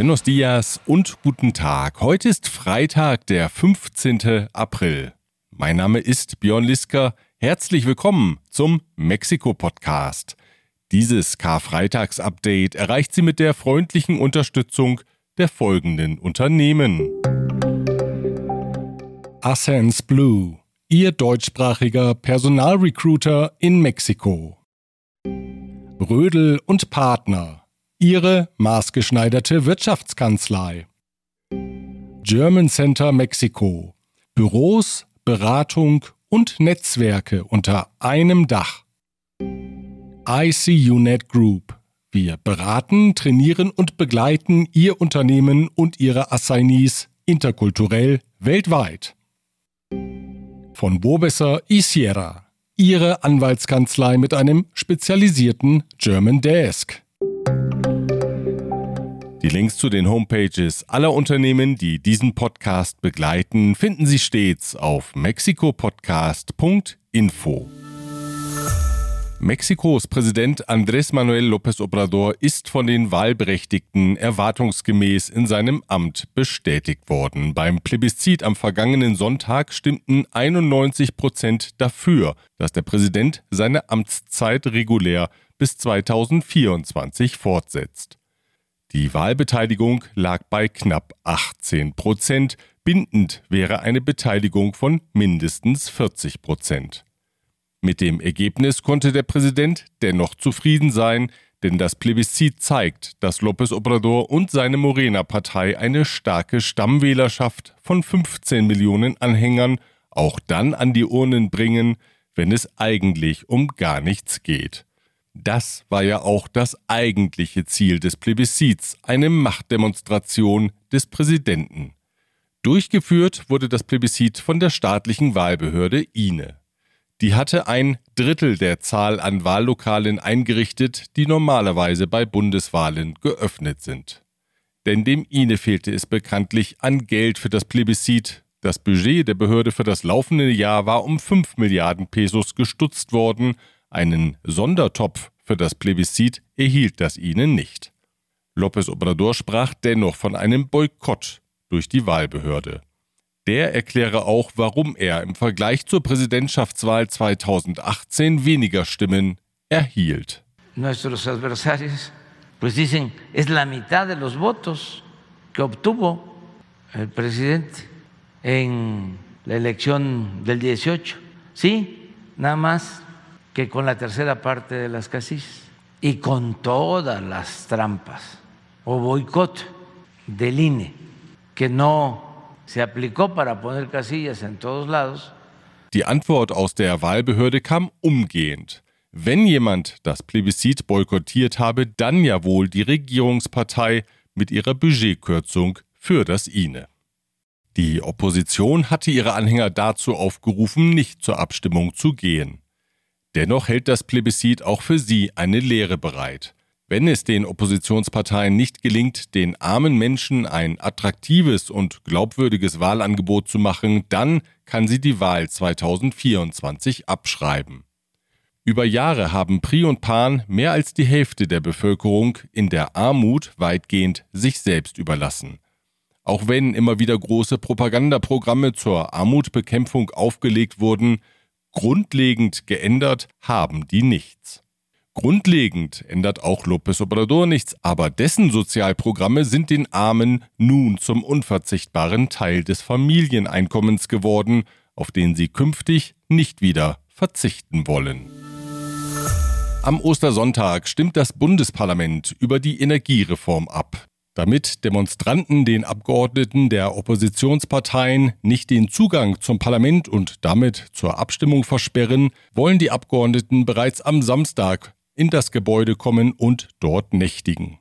Buenos dias und guten Tag. Heute ist Freitag, der 15. April. Mein Name ist Björn Lisker. Herzlich willkommen zum Mexiko-Podcast. Dieses Karfreitags-Update erreicht Sie mit der freundlichen Unterstützung der folgenden Unternehmen. Ascens Blue, Ihr deutschsprachiger Personalrecruiter in Mexiko. Brödel und Partner Ihre maßgeschneiderte Wirtschaftskanzlei. German Center Mexiko. Büros, Beratung und Netzwerke unter einem Dach. ICUNet Group. Wir beraten, trainieren und begleiten Ihr Unternehmen und Ihre Assignees interkulturell weltweit. Von Bobesser Isiera. Ihre Anwaltskanzlei mit einem spezialisierten German Desk. Die Links zu den Homepages aller Unternehmen, die diesen Podcast begleiten, finden Sie stets auf mexikopodcast.info. Mexikos Präsident Andrés Manuel López Obrador ist von den Wahlberechtigten erwartungsgemäß in seinem Amt bestätigt worden. Beim Plebiszit am vergangenen Sonntag stimmten 91 Prozent dafür, dass der Präsident seine Amtszeit regulär bis 2024 fortsetzt. Die Wahlbeteiligung lag bei knapp 18 Prozent. Bindend wäre eine Beteiligung von mindestens 40 Prozent. Mit dem Ergebnis konnte der Präsident dennoch zufrieden sein, denn das Plebiszit zeigt, dass López Obrador und seine Morena-Partei eine starke Stammwählerschaft von 15 Millionen Anhängern auch dann an die Urnen bringen, wenn es eigentlich um gar nichts geht. Das war ja auch das eigentliche Ziel des Plebiszits, eine Machtdemonstration des Präsidenten. Durchgeführt wurde das Plebiszit von der staatlichen Wahlbehörde INE. Die hatte ein Drittel der Zahl an Wahllokalen eingerichtet, die normalerweise bei Bundeswahlen geöffnet sind. Denn dem INE fehlte es bekanntlich an Geld für das Plebiszit. Das Budget der Behörde für das laufende Jahr war um 5 Milliarden Pesos gestutzt worden, einen Sondertopf für das Plebiszit erhielt das ihnen nicht. López Obrador sprach dennoch von einem Boykott durch die Wahlbehörde. Der erkläre auch, warum er im Vergleich zur Präsidentschaftswahl 2018 weniger Stimmen erhielt. Nuestros adversarios pues dicen es la mitad de los votos que obtuvo el presidente en la elección del 18. Sí, nada más que con la tercera parte de las casillas y con todas las trampas o boicot del INE que no se aplicó para poner casillas en todos lados. Die Antwort aus der Wahlbehörde kam umgehend. Wenn jemand das Plebiszit boykottiert habe, dann ja wohl die Regierungspartei mit ihrer Budgetkürzung für das INE. Die Opposition hatte ihre Anhänger dazu aufgerufen, nicht zur Abstimmung zu gehen. Dennoch hält das Plebiszit auch für sie eine Lehre bereit. Wenn es den Oppositionsparteien nicht gelingt, den armen Menschen ein attraktives und glaubwürdiges Wahlangebot zu machen, dann kann sie die Wahl 2024 abschreiben. Über Jahre haben Pri und Pan mehr als die Hälfte der Bevölkerung in der Armut weitgehend sich selbst überlassen. Auch wenn immer wieder große Propagandaprogramme zur Armutbekämpfung aufgelegt wurden, Grundlegend geändert haben die nichts. Grundlegend ändert auch López Obrador nichts, aber dessen Sozialprogramme sind den Armen nun zum unverzichtbaren Teil des Familieneinkommens geworden, auf den sie künftig nicht wieder verzichten wollen. Am Ostersonntag stimmt das Bundesparlament über die Energiereform ab. Damit Demonstranten den Abgeordneten der Oppositionsparteien nicht den Zugang zum Parlament und damit zur Abstimmung versperren, wollen die Abgeordneten bereits am Samstag in das Gebäude kommen und dort nächtigen.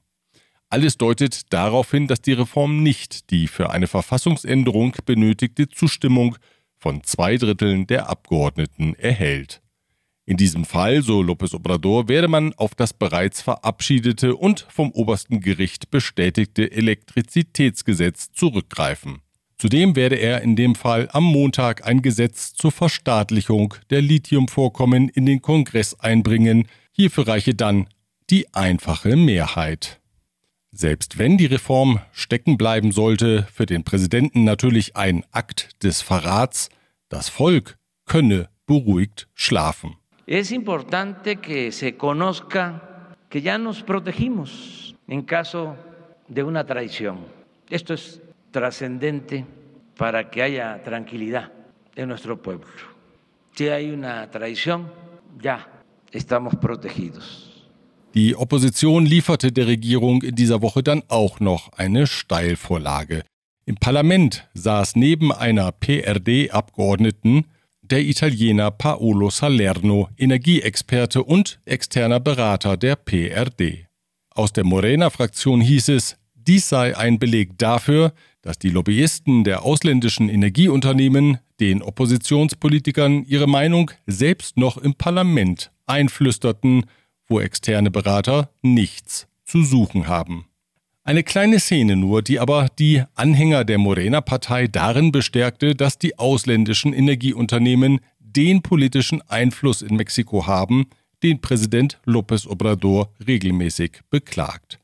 Alles deutet darauf hin, dass die Reform nicht die für eine Verfassungsänderung benötigte Zustimmung von zwei Dritteln der Abgeordneten erhält. In diesem Fall, so López Obrador, werde man auf das bereits verabschiedete und vom obersten Gericht bestätigte Elektrizitätsgesetz zurückgreifen. Zudem werde er in dem Fall am Montag ein Gesetz zur Verstaatlichung der Lithiumvorkommen in den Kongress einbringen. Hierfür reiche dann die einfache Mehrheit. Selbst wenn die Reform stecken bleiben sollte, für den Präsidenten natürlich ein Akt des Verrats, das Volk könne beruhigt schlafen. Es importante que se conozca que ya nos protegimos en caso de una traición. Esto es trascendente para que haya tranquilidad en nuestro pueblo. Si hay una traición, ya estamos protegidos. Die Opposition lieferte der Regierung in dieser Woche dann auch noch eine Steilvorlage. Im Parlament saß neben einer PRD-Abgeordneten der Italiener Paolo Salerno, Energieexperte und externer Berater der PRD. Aus der Morena-Fraktion hieß es, dies sei ein Beleg dafür, dass die Lobbyisten der ausländischen Energieunternehmen den Oppositionspolitikern ihre Meinung selbst noch im Parlament einflüsterten wo externe Berater nichts zu suchen haben. Eine kleine Szene nur, die aber die Anhänger der Morena-Partei darin bestärkte, dass die ausländischen Energieunternehmen den politischen Einfluss in Mexiko haben, den Präsident López Obrador regelmäßig beklagt.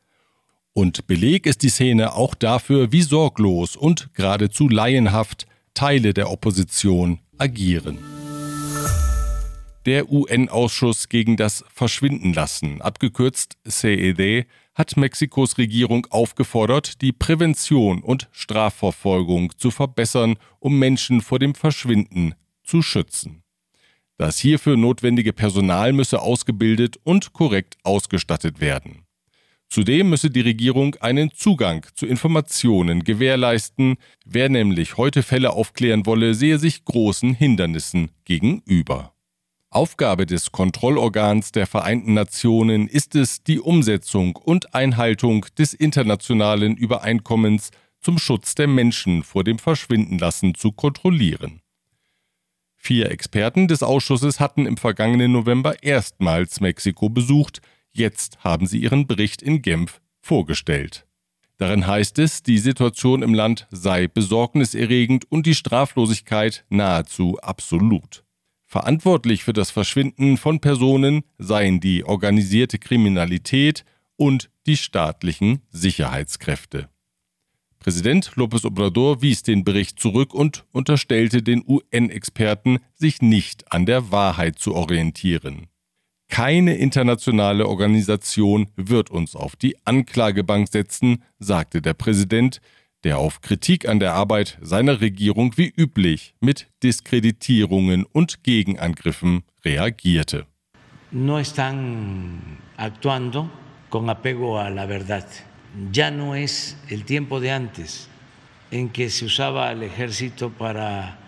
Und Beleg ist die Szene auch dafür, wie sorglos und geradezu laienhaft Teile der Opposition agieren. Der UN-Ausschuss gegen das Verschwindenlassen, abgekürzt CED, hat Mexikos Regierung aufgefordert, die Prävention und Strafverfolgung zu verbessern, um Menschen vor dem Verschwinden zu schützen. Das hierfür notwendige Personal müsse ausgebildet und korrekt ausgestattet werden. Zudem müsse die Regierung einen Zugang zu Informationen gewährleisten. Wer nämlich heute Fälle aufklären wolle, sehe sich großen Hindernissen gegenüber. Aufgabe des Kontrollorgans der Vereinten Nationen ist es, die Umsetzung und Einhaltung des internationalen Übereinkommens zum Schutz der Menschen vor dem Verschwindenlassen zu kontrollieren. Vier Experten des Ausschusses hatten im vergangenen November erstmals Mexiko besucht, jetzt haben sie ihren Bericht in Genf vorgestellt. Darin heißt es, die Situation im Land sei besorgniserregend und die Straflosigkeit nahezu absolut. Verantwortlich für das Verschwinden von Personen seien die organisierte Kriminalität und die staatlichen Sicherheitskräfte. Präsident López Obrador wies den Bericht zurück und unterstellte den UN-Experten, sich nicht an der Wahrheit zu orientieren. Keine internationale Organisation wird uns auf die Anklagebank setzen, sagte der Präsident, der auf Kritik an der Arbeit seiner Regierung wie üblich mit Diskreditierungen und Gegenangriffen reagierte. No están actuando con apego a la verdad. Ya no es el tiempo de antes en que se usaba al ejército para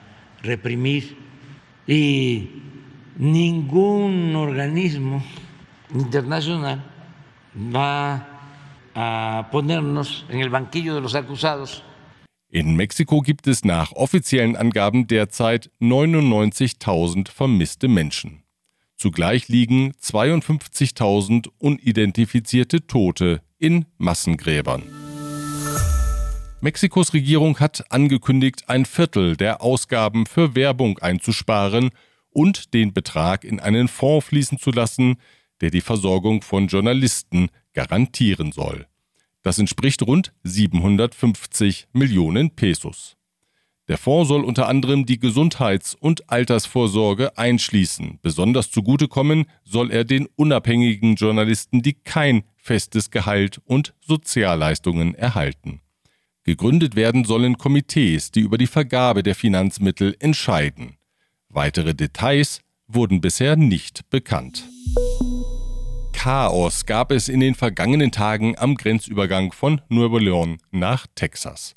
reprimir y ningún organismo internacional va a ponernos en el banquillo de los acusados. In Mexiko gibt es nach offiziellen Angaben derzeit 99.000 vermisste Menschen. Zugleich liegen 52.000 unidentifizierte Tote in Massengräbern. Mexikos Regierung hat angekündigt, ein Viertel der Ausgaben für Werbung einzusparen und den Betrag in einen Fonds fließen zu lassen, der die Versorgung von Journalisten garantieren soll. Das entspricht rund 750 Millionen Pesos. Der Fonds soll unter anderem die Gesundheits- und Altersvorsorge einschließen. Besonders zugutekommen soll er den unabhängigen Journalisten, die kein festes Gehalt und Sozialleistungen erhalten. Gegründet werden sollen Komitees, die über die Vergabe der Finanzmittel entscheiden. Weitere Details wurden bisher nicht bekannt. Chaos gab es in den vergangenen Tagen am Grenzübergang von Nuevo León nach Texas.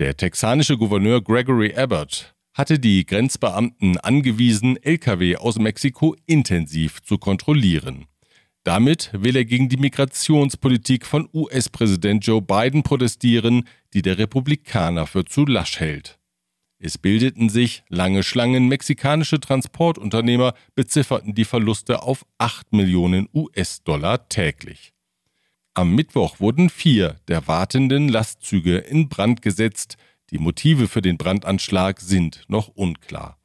Der texanische Gouverneur Gregory Abbott hatte die Grenzbeamten angewiesen, Lkw aus Mexiko intensiv zu kontrollieren. Damit will er gegen die Migrationspolitik von US-Präsident Joe Biden protestieren, die der Republikaner für zu lasch hält. Es bildeten sich lange Schlangen. Mexikanische Transportunternehmer bezifferten die Verluste auf 8 Millionen US-Dollar täglich. Am Mittwoch wurden vier der wartenden Lastzüge in Brand gesetzt. Die Motive für den Brandanschlag sind noch unklar.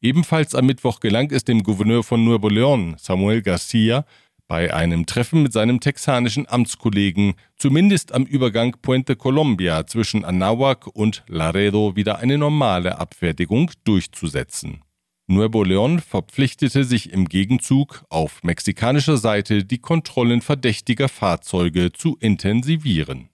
Ebenfalls am Mittwoch gelang es dem Gouverneur von Nuevo León, Samuel Garcia, bei einem Treffen mit seinem texanischen Amtskollegen zumindest am Übergang Puente Colombia zwischen Anahuac und Laredo wieder eine normale Abfertigung durchzusetzen. Nuevo León verpflichtete sich im Gegenzug, auf mexikanischer Seite die Kontrollen verdächtiger Fahrzeuge zu intensivieren.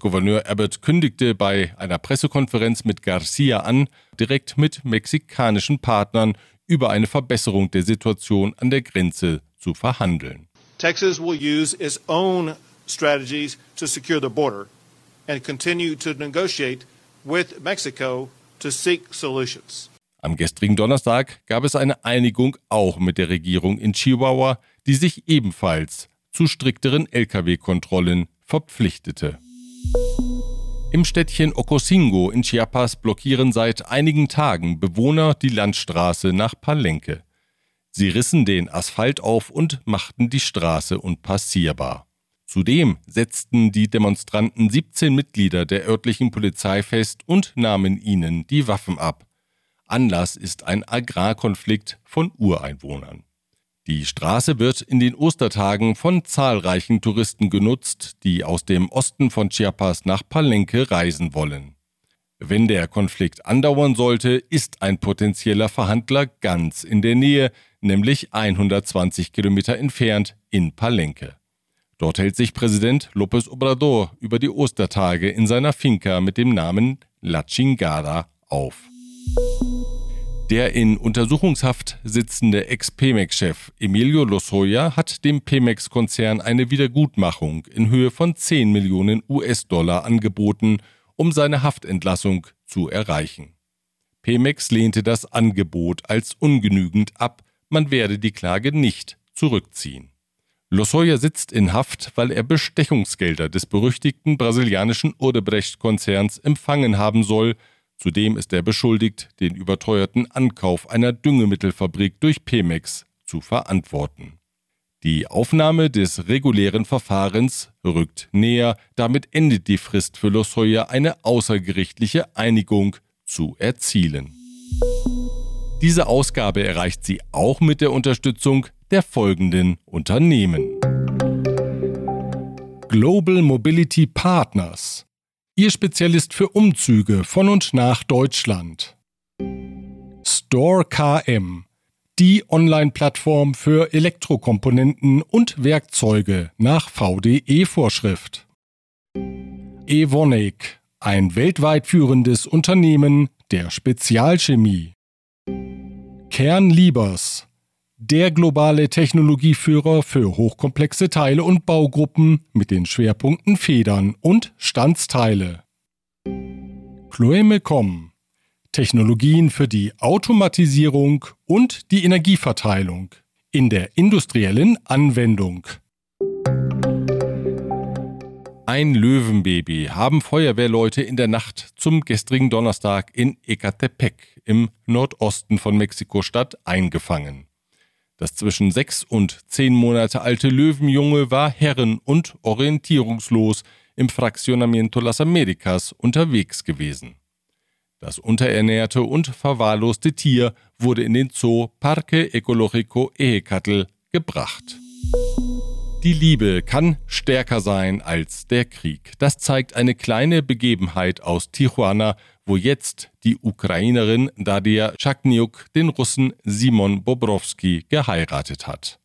Gouverneur Abbott kündigte bei einer Pressekonferenz mit Garcia an, direkt mit mexikanischen Partnern über eine Verbesserung der Situation an der Grenze zu verhandeln. Texas will use its own strategies to secure the border and continue to negotiate with Mexico to seek solutions. Am gestrigen Donnerstag gab es eine Einigung auch mit der Regierung in Chihuahua, die sich ebenfalls zu strikteren Lkw-Kontrollen verpflichtete. Im Städtchen Ocosingo in Chiapas blockieren seit einigen Tagen Bewohner die Landstraße nach Palenque. Sie rissen den Asphalt auf und machten die Straße unpassierbar. Zudem setzten die Demonstranten 17 Mitglieder der örtlichen Polizei fest und nahmen ihnen die Waffen ab. Anlass ist ein Agrarkonflikt von Ureinwohnern. Die Straße wird in den Ostertagen von zahlreichen Touristen genutzt, die aus dem Osten von Chiapas nach Palenque reisen wollen. Wenn der Konflikt andauern sollte, ist ein potenzieller Verhandler ganz in der Nähe, nämlich 120 Kilometer entfernt in Palenque. Dort hält sich Präsident López Obrador über die Ostertage in seiner Finca mit dem Namen La Chingada auf. Der in Untersuchungshaft sitzende Ex-Pemex-Chef Emilio Lozoya hat dem Pemex-Konzern eine Wiedergutmachung in Höhe von 10 Millionen US-Dollar angeboten, um seine Haftentlassung zu erreichen. Pemex lehnte das Angebot als ungenügend ab, man werde die Klage nicht zurückziehen. Lozoya sitzt in Haft, weil er Bestechungsgelder des berüchtigten brasilianischen Odebrecht-Konzerns empfangen haben soll, Zudem ist er beschuldigt, den überteuerten Ankauf einer Düngemittelfabrik durch Pemex zu verantworten. Die Aufnahme des regulären Verfahrens rückt näher, damit endet die Frist für Losoya eine außergerichtliche Einigung zu erzielen. Diese Ausgabe erreicht sie auch mit der Unterstützung der folgenden Unternehmen. Global Mobility Partners Ihr Spezialist für Umzüge von und nach Deutschland. Store KM, die Online-Plattform für Elektrokomponenten und Werkzeuge nach VDE-Vorschrift. Evonik, ein weltweit führendes Unternehmen der Spezialchemie. Kern Liebers, der globale Technologieführer für hochkomplexe Teile und Baugruppen mit den Schwerpunkten Federn und Standsteile. Chloemecom Technologien für die Automatisierung und die Energieverteilung in der industriellen Anwendung. Ein Löwenbaby haben Feuerwehrleute in der Nacht zum gestrigen Donnerstag in Ecatepec im Nordosten von Mexiko-Stadt eingefangen. Das zwischen sechs und zehn Monate alte Löwenjunge war herren- und orientierungslos im Fraccionamiento Las Americas unterwegs gewesen. Das unterernährte und verwahrloste Tier wurde in den Zoo Parque Ecológico Ehecatl gebracht. Die Liebe kann stärker sein als der Krieg. Das zeigt eine kleine Begebenheit aus Tijuana, wo jetzt die Ukrainerin Dadia Chakniuk den Russen Simon Bobrowski geheiratet hat.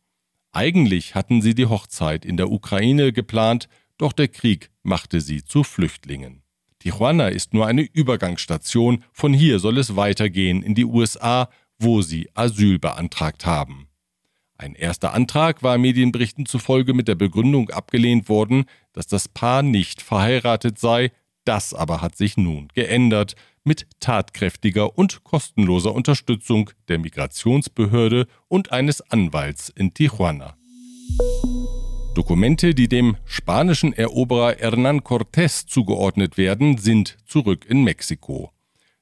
Eigentlich hatten sie die Hochzeit in der Ukraine geplant, doch der Krieg machte sie zu Flüchtlingen. Tijuana ist nur eine Übergangsstation, von hier soll es weitergehen in die USA, wo sie Asyl beantragt haben. Ein erster Antrag war Medienberichten zufolge mit der Begründung abgelehnt worden, dass das Paar nicht verheiratet sei, das aber hat sich nun geändert mit tatkräftiger und kostenloser Unterstützung der Migrationsbehörde und eines Anwalts in Tijuana. Dokumente, die dem spanischen Eroberer Hernán Cortés zugeordnet werden, sind zurück in Mexiko.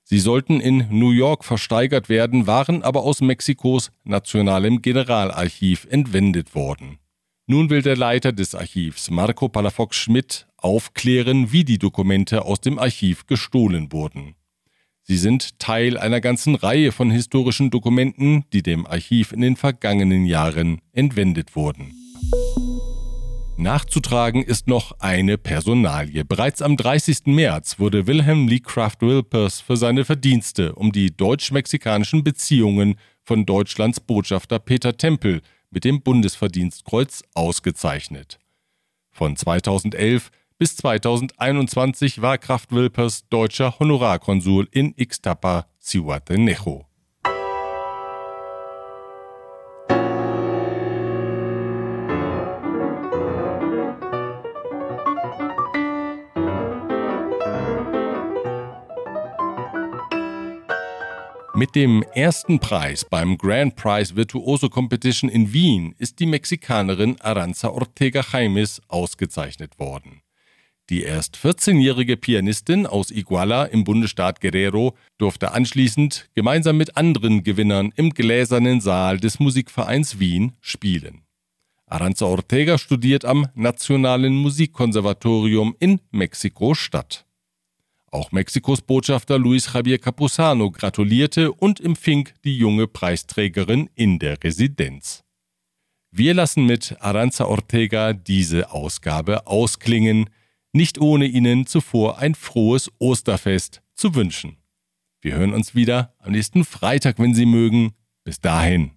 Sie sollten in New York versteigert werden, waren aber aus Mexikos nationalem Generalarchiv entwendet worden. Nun will der Leiter des Archivs, Marco Palafox Schmidt, aufklären, wie die Dokumente aus dem Archiv gestohlen wurden. Sie sind Teil einer ganzen Reihe von historischen Dokumenten, die dem Archiv in den vergangenen Jahren entwendet wurden. Nachzutragen ist noch eine Personalie. Bereits am 30. März wurde Wilhelm Lee Craft Wilpers für seine Verdienste um die deutsch-mexikanischen Beziehungen von Deutschlands Botschafter Peter Tempel mit dem Bundesverdienstkreuz ausgezeichnet. Von 2011 bis 2021 war Kraft Wilpers deutscher Honorarkonsul in Ixtapa, Cihuatanejo. Mit dem ersten Preis beim Grand Prize Virtuoso Competition in Wien ist die Mexikanerin Aranza Ortega Jaimes ausgezeichnet worden. Die erst 14-jährige Pianistin aus Iguala im Bundesstaat Guerrero durfte anschließend gemeinsam mit anderen Gewinnern im gläsernen Saal des Musikvereins Wien spielen. Aranza Ortega studiert am Nationalen Musikkonservatorium in Mexiko-Stadt. Auch Mexikos Botschafter Luis Javier Capusano gratulierte und empfing die junge Preisträgerin in der Residenz. Wir lassen mit Aranza Ortega diese Ausgabe ausklingen, nicht ohne Ihnen zuvor ein frohes Osterfest zu wünschen. Wir hören uns wieder am nächsten Freitag, wenn Sie mögen. Bis dahin.